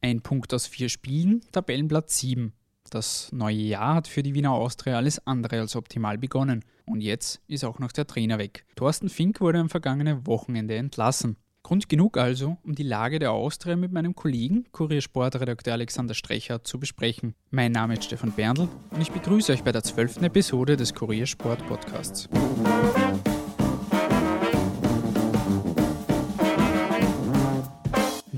Ein Punkt aus vier Spielen, Tabellenplatz 7. Das neue Jahr hat für die Wiener Austria alles andere als optimal begonnen. Und jetzt ist auch noch der Trainer weg. Thorsten Fink wurde am vergangenen Wochenende entlassen. Grund genug also, um die Lage der Austria mit meinem Kollegen, Kuriersportredakteur Alexander Strecher, zu besprechen. Mein Name ist Stefan Berndl und ich begrüße euch bei der zwölften Episode des Kuriersport Podcasts.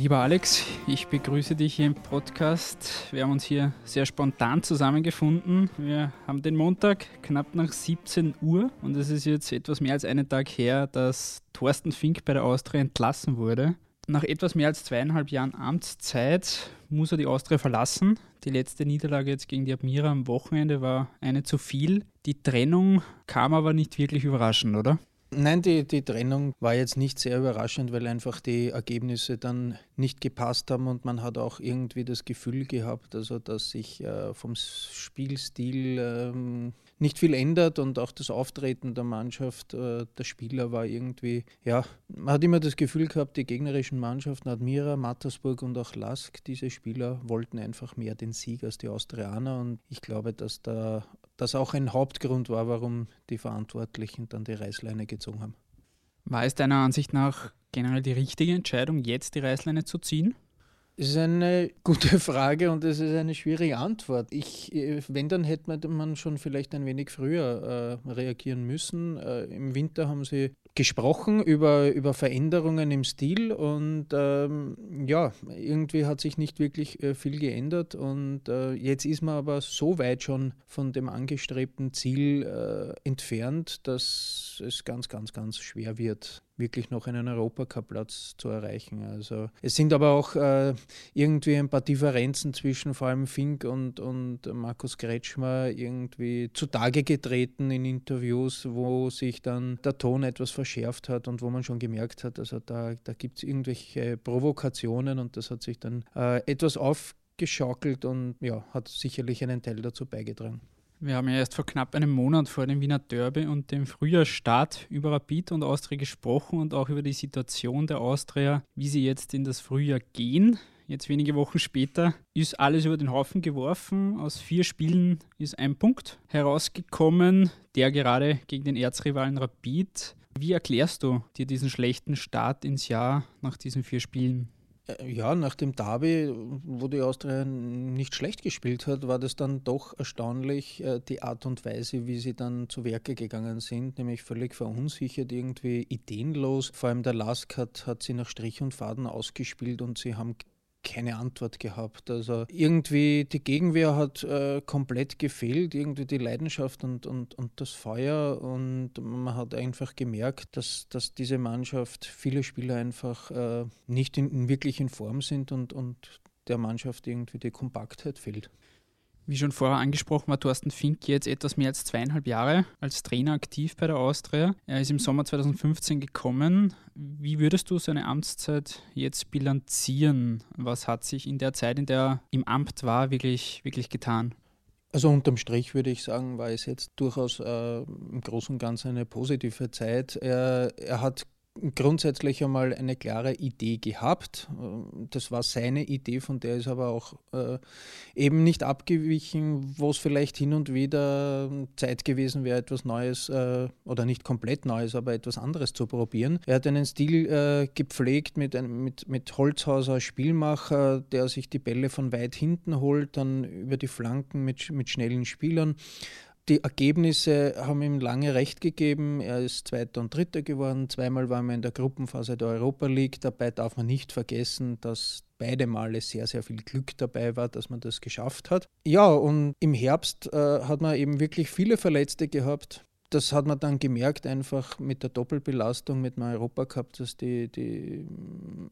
Lieber Alex, ich begrüße dich hier im Podcast. Wir haben uns hier sehr spontan zusammengefunden. Wir haben den Montag knapp nach 17 Uhr und es ist jetzt etwas mehr als einen Tag her, dass Thorsten Fink bei der Austria entlassen wurde. Nach etwas mehr als zweieinhalb Jahren Amtszeit muss er die Austria verlassen. Die letzte Niederlage jetzt gegen die Admira am Wochenende war eine zu viel. Die Trennung kam aber nicht wirklich überraschend, oder? Nein, die, die Trennung war jetzt nicht sehr überraschend, weil einfach die Ergebnisse dann nicht gepasst haben und man hat auch irgendwie das Gefühl gehabt, also dass sich äh, vom Spielstil ähm, nicht viel ändert und auch das Auftreten der Mannschaft, äh, der Spieler war irgendwie, ja, man hat immer das Gefühl gehabt, die gegnerischen Mannschaften, Admira, Mattersburg und auch Lask, diese Spieler wollten einfach mehr den Sieg als die Austrianer und ich glaube, dass da das auch ein Hauptgrund war, warum die Verantwortlichen dann die Reißleine gezogen haben. War es deiner Ansicht nach generell die richtige Entscheidung, jetzt die Reißleine zu ziehen? Das ist eine gute Frage und es ist eine schwierige Antwort. Ich, wenn, dann hätte man schon vielleicht ein wenig früher äh, reagieren müssen. Äh, Im Winter haben sie gesprochen über, über Veränderungen im Stil und ähm, ja, irgendwie hat sich nicht wirklich äh, viel geändert und äh, jetzt ist man aber so weit schon von dem angestrebten Ziel äh, entfernt, dass es ganz, ganz, ganz schwer wird, wirklich noch einen Europacup-Platz zu erreichen. Also es sind aber auch äh, irgendwie ein paar Differenzen zwischen vor allem Fink und, und Markus Kretschmer irgendwie zutage getreten in Interviews, wo sich dann der Ton etwas verschärft hat und wo man schon gemerkt hat, also da, da gibt es irgendwelche Provokationen und das hat sich dann äh, etwas aufgeschaukelt und ja, hat sicherlich einen Teil dazu beigetragen. Wir haben ja erst vor knapp einem Monat vor dem Wiener Derby und dem Frühjahrsstart über Rapid und Austria gesprochen und auch über die Situation der Austria, wie sie jetzt in das Frühjahr gehen. Jetzt wenige Wochen später ist alles über den Haufen geworfen. Aus vier Spielen ist ein Punkt herausgekommen, der gerade gegen den Erzrivalen Rapid. Wie erklärst du dir diesen schlechten Start ins Jahr nach diesen vier Spielen? Äh, ja, nach dem Derby, wo die Austria nicht schlecht gespielt hat, war das dann doch erstaunlich, äh, die Art und Weise, wie sie dann zu Werke gegangen sind, nämlich völlig verunsichert, irgendwie ideenlos. Vor allem der Lask hat, hat sie nach Strich und Faden ausgespielt und sie haben keine Antwort gehabt. Also irgendwie die Gegenwehr hat äh, komplett gefehlt, irgendwie die Leidenschaft und, und, und das Feuer und man hat einfach gemerkt, dass, dass diese Mannschaft, viele Spieler einfach äh, nicht in, wirklich in Form sind und, und der Mannschaft irgendwie die Kompaktheit fehlt. Wie schon vorher angesprochen war Thorsten Fink jetzt etwas mehr als zweieinhalb Jahre als Trainer aktiv bei der Austria. Er ist im Sommer 2015 gekommen. Wie würdest du seine Amtszeit jetzt bilanzieren? Was hat sich in der Zeit, in der er im Amt war, wirklich, wirklich getan? Also unterm Strich würde ich sagen, war es jetzt durchaus äh, im Großen und Ganzen eine positive Zeit. Er, er hat grundsätzlich einmal eine klare Idee gehabt. Das war seine Idee, von der ist aber auch äh, eben nicht abgewichen, wo es vielleicht hin und wieder Zeit gewesen wäre, etwas Neues äh, oder nicht komplett Neues, aber etwas anderes zu probieren. Er hat einen Stil äh, gepflegt mit, einem, mit, mit Holzhauser Spielmacher, der sich die Bälle von weit hinten holt, dann über die Flanken mit, mit schnellen Spielern die Ergebnisse haben ihm lange recht gegeben. Er ist Zweiter und Dritter geworden. Zweimal waren wir in der Gruppenphase der Europa League. Dabei darf man nicht vergessen, dass beide Male sehr, sehr viel Glück dabei war, dass man das geschafft hat. Ja, und im Herbst äh, hat man eben wirklich viele Verletzte gehabt das hat man dann gemerkt, einfach mit der Doppelbelastung mit dem Europacup, dass die, die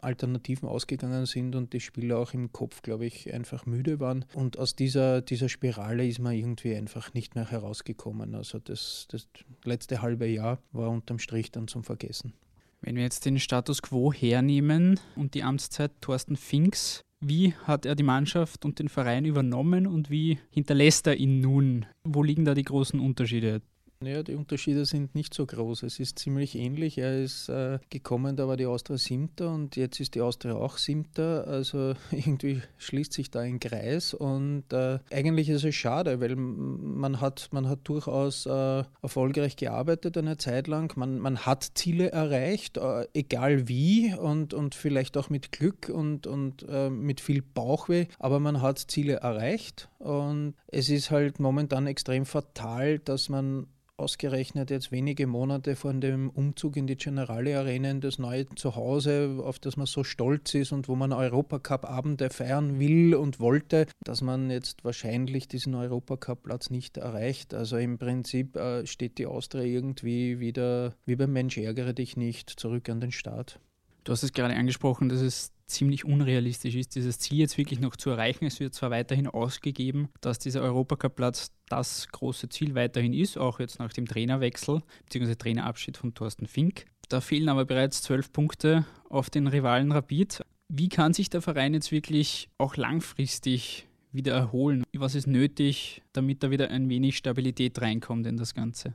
Alternativen ausgegangen sind und die Spieler auch im Kopf, glaube ich, einfach müde waren. Und aus dieser, dieser Spirale ist man irgendwie einfach nicht mehr herausgekommen. Also das, das letzte halbe Jahr war unterm Strich dann zum Vergessen. Wenn wir jetzt den Status quo hernehmen und die Amtszeit Thorsten Finks, wie hat er die Mannschaft und den Verein übernommen und wie hinterlässt er ihn nun? Wo liegen da die großen Unterschiede? Ja, die Unterschiede sind nicht so groß. Es ist ziemlich ähnlich. Er ist äh, gekommen, da war die Austria siebter und jetzt ist die Austria auch siebter. Also irgendwie schließt sich da ein Kreis und äh, eigentlich ist es schade, weil man hat, man hat durchaus äh, erfolgreich gearbeitet eine Zeit lang. Man, man hat Ziele erreicht, äh, egal wie und, und vielleicht auch mit Glück und, und äh, mit viel Bauchweh, aber man hat Ziele erreicht und es ist halt momentan extrem fatal, dass man ausgerechnet jetzt wenige Monate vor dem Umzug in die Generale Arena in das neue Zuhause, auf das man so stolz ist und wo man Europacup-Abende feiern will und wollte, dass man jetzt wahrscheinlich diesen Europacup-Platz nicht erreicht. Also im Prinzip äh, steht die Austria irgendwie wieder, wie beim Mensch ärgere dich nicht, zurück an den Start. Du hast es gerade angesprochen, dass es ziemlich unrealistisch ist, dieses Ziel jetzt wirklich noch zu erreichen. Es wird zwar weiterhin ausgegeben, dass dieser Europacup-Platz das große Ziel weiterhin ist, auch jetzt nach dem Trainerwechsel bzw. Trainerabschied von Thorsten Fink. Da fehlen aber bereits zwölf Punkte auf den Rivalen Rapid. Wie kann sich der Verein jetzt wirklich auch langfristig wieder erholen? Was ist nötig, damit da wieder ein wenig Stabilität reinkommt in das Ganze?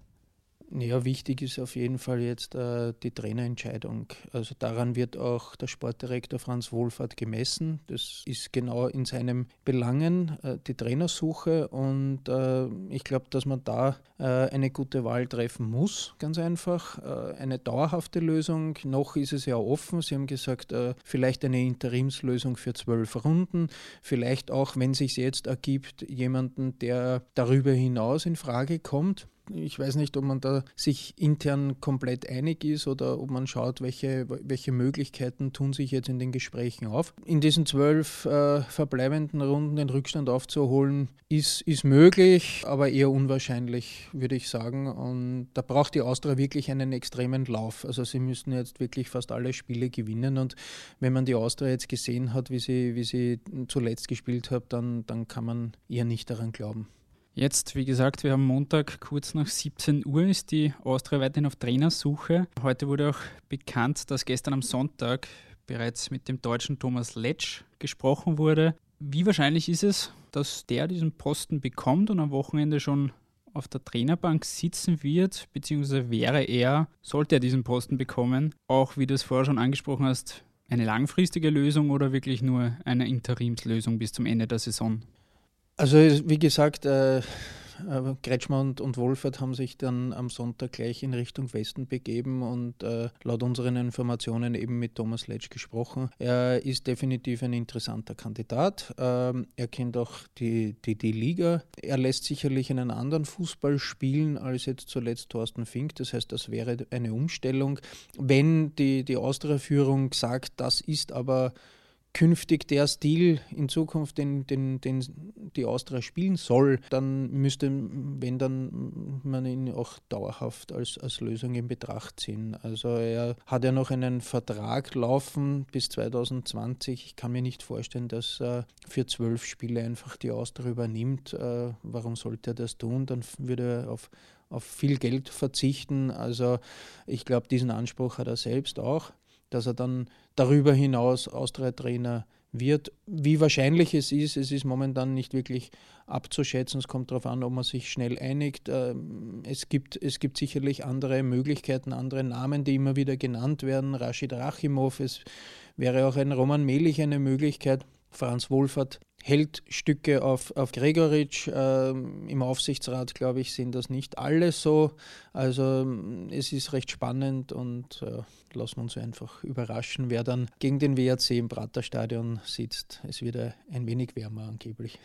Ja, wichtig ist auf jeden Fall jetzt äh, die Trainerentscheidung. Also daran wird auch der Sportdirektor Franz Wohlfahrt gemessen. Das ist genau in seinem Belangen äh, die Trainersuche und äh, ich glaube, dass man da äh, eine gute Wahl treffen muss, ganz einfach. Äh, eine dauerhafte Lösung. Noch ist es ja offen. Sie haben gesagt, äh, vielleicht eine Interimslösung für zwölf Runden. Vielleicht auch, wenn sich jetzt ergibt, jemanden, der darüber hinaus in Frage kommt. Ich weiß nicht, ob man da sich intern komplett einig ist oder ob man schaut, welche, welche Möglichkeiten tun sich jetzt in den Gesprächen auf. In diesen zwölf äh, verbleibenden Runden den Rückstand aufzuholen, ist, ist möglich, aber eher unwahrscheinlich, würde ich sagen. Und da braucht die Austria wirklich einen extremen Lauf. Also sie müssten jetzt wirklich fast alle Spiele gewinnen. Und wenn man die Austria jetzt gesehen hat, wie sie, wie sie zuletzt gespielt hat, dann, dann kann man eher nicht daran glauben. Jetzt, wie gesagt, wir haben Montag kurz nach 17 Uhr ist die Austria weiterhin auf Trainersuche. Heute wurde auch bekannt, dass gestern am Sonntag bereits mit dem deutschen Thomas Letsch gesprochen wurde. Wie wahrscheinlich ist es, dass der diesen Posten bekommt und am Wochenende schon auf der Trainerbank sitzen wird, beziehungsweise wäre er, sollte er diesen Posten bekommen, auch wie du es vorher schon angesprochen hast, eine langfristige Lösung oder wirklich nur eine Interimslösung bis zum Ende der Saison? Also wie gesagt, äh, äh, Kretschmer und, und Wolfert haben sich dann am Sonntag gleich in Richtung Westen begeben und äh, laut unseren Informationen eben mit Thomas Letsch gesprochen. Er ist definitiv ein interessanter Kandidat. Ähm, er kennt auch die, die, die Liga. Er lässt sicherlich einen anderen Fußball spielen als jetzt zuletzt Thorsten Fink. Das heißt, das wäre eine Umstellung. Wenn die, die Austria-Führung sagt, das ist aber künftig der Stil in Zukunft, den, den, den die Austria spielen soll, dann müsste, wenn dann man ihn auch dauerhaft als, als Lösung in Betracht ziehen. Also er hat ja noch einen Vertrag laufen bis 2020. Ich kann mir nicht vorstellen, dass er für zwölf Spiele einfach die Austria übernimmt. Äh, warum sollte er das tun? Dann würde er auf auf viel Geld verzichten. Also ich glaube, diesen Anspruch hat er selbst auch dass er dann darüber hinaus Austria-Trainer wird. Wie wahrscheinlich es ist, es ist momentan nicht wirklich abzuschätzen. Es kommt darauf an, ob man sich schnell einigt. Ähm, es gibt, es gibt sicherlich andere Möglichkeiten, andere Namen, die immer wieder genannt werden. Rashid Rachimov, es wäre auch ein Roman Melich eine Möglichkeit. Franz Wohlfahrt hält Stücke auf, auf Gregoritsch. Ähm, Im Aufsichtsrat, glaube ich, sind das nicht alle so. Also es ist recht spannend und äh, lassen wir uns einfach überraschen, wer dann gegen den WRC im Praterstadion sitzt. Es wird ein wenig wärmer angeblich.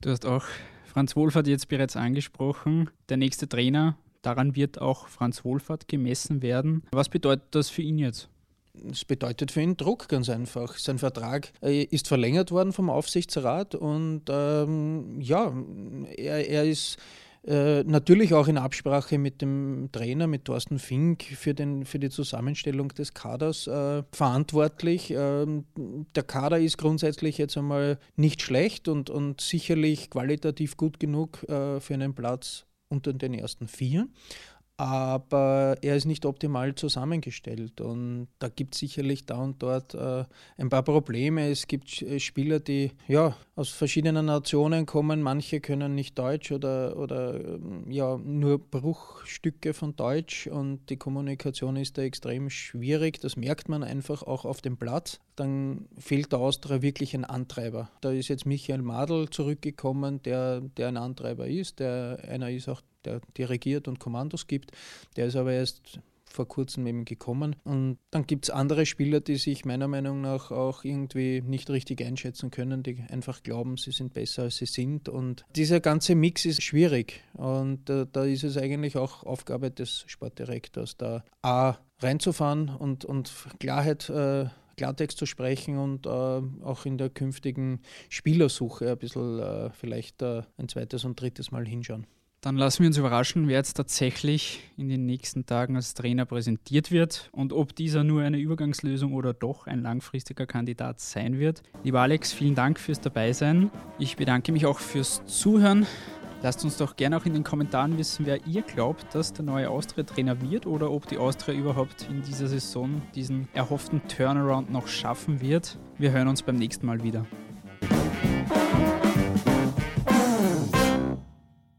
Du hast auch Franz Wohlfahrt jetzt bereits angesprochen. Der nächste Trainer, daran wird auch Franz Wohlfahrt gemessen werden. Was bedeutet das für ihn jetzt? Das bedeutet für ihn Druck ganz einfach. Sein Vertrag äh, ist verlängert worden vom Aufsichtsrat und ähm, ja, er, er ist äh, natürlich auch in Absprache mit dem Trainer, mit Thorsten Fink, für, den, für die Zusammenstellung des Kaders äh, verantwortlich. Ähm, der Kader ist grundsätzlich jetzt einmal nicht schlecht und, und sicherlich qualitativ gut genug äh, für einen Platz unter den ersten vier. Aber er ist nicht optimal zusammengestellt und da gibt es sicherlich da und dort äh, ein paar Probleme. Es gibt äh, Spieler, die ja aus verschiedenen Nationen kommen, manche können nicht Deutsch oder, oder ähm, ja nur Bruchstücke von Deutsch und die Kommunikation ist da extrem schwierig. Das merkt man einfach auch auf dem Platz. Dann fehlt der Austria wirklich ein Antreiber. Da ist jetzt Michael Madl zurückgekommen, der, der ein Antreiber ist, der einer ist auch der dirigiert und Kommandos gibt. Der ist aber erst vor kurzem eben gekommen. Und dann gibt es andere Spieler, die sich meiner Meinung nach auch irgendwie nicht richtig einschätzen können, die einfach glauben, sie sind besser als sie sind. Und dieser ganze Mix ist schwierig. Und äh, da ist es eigentlich auch Aufgabe des Sportdirektors, da A reinzufahren und, und Klarheit äh, Klartext zu sprechen und äh, auch in der künftigen Spielersuche ein bisschen äh, vielleicht äh, ein zweites und drittes Mal hinschauen. Dann lassen wir uns überraschen, wer jetzt tatsächlich in den nächsten Tagen als Trainer präsentiert wird und ob dieser nur eine Übergangslösung oder doch ein langfristiger Kandidat sein wird. Lieber Alex, vielen Dank fürs Dabeisein. Ich bedanke mich auch fürs Zuhören. Lasst uns doch gerne auch in den Kommentaren wissen, wer ihr glaubt, dass der neue Austria-Trainer wird oder ob die Austria überhaupt in dieser Saison diesen erhofften Turnaround noch schaffen wird. Wir hören uns beim nächsten Mal wieder.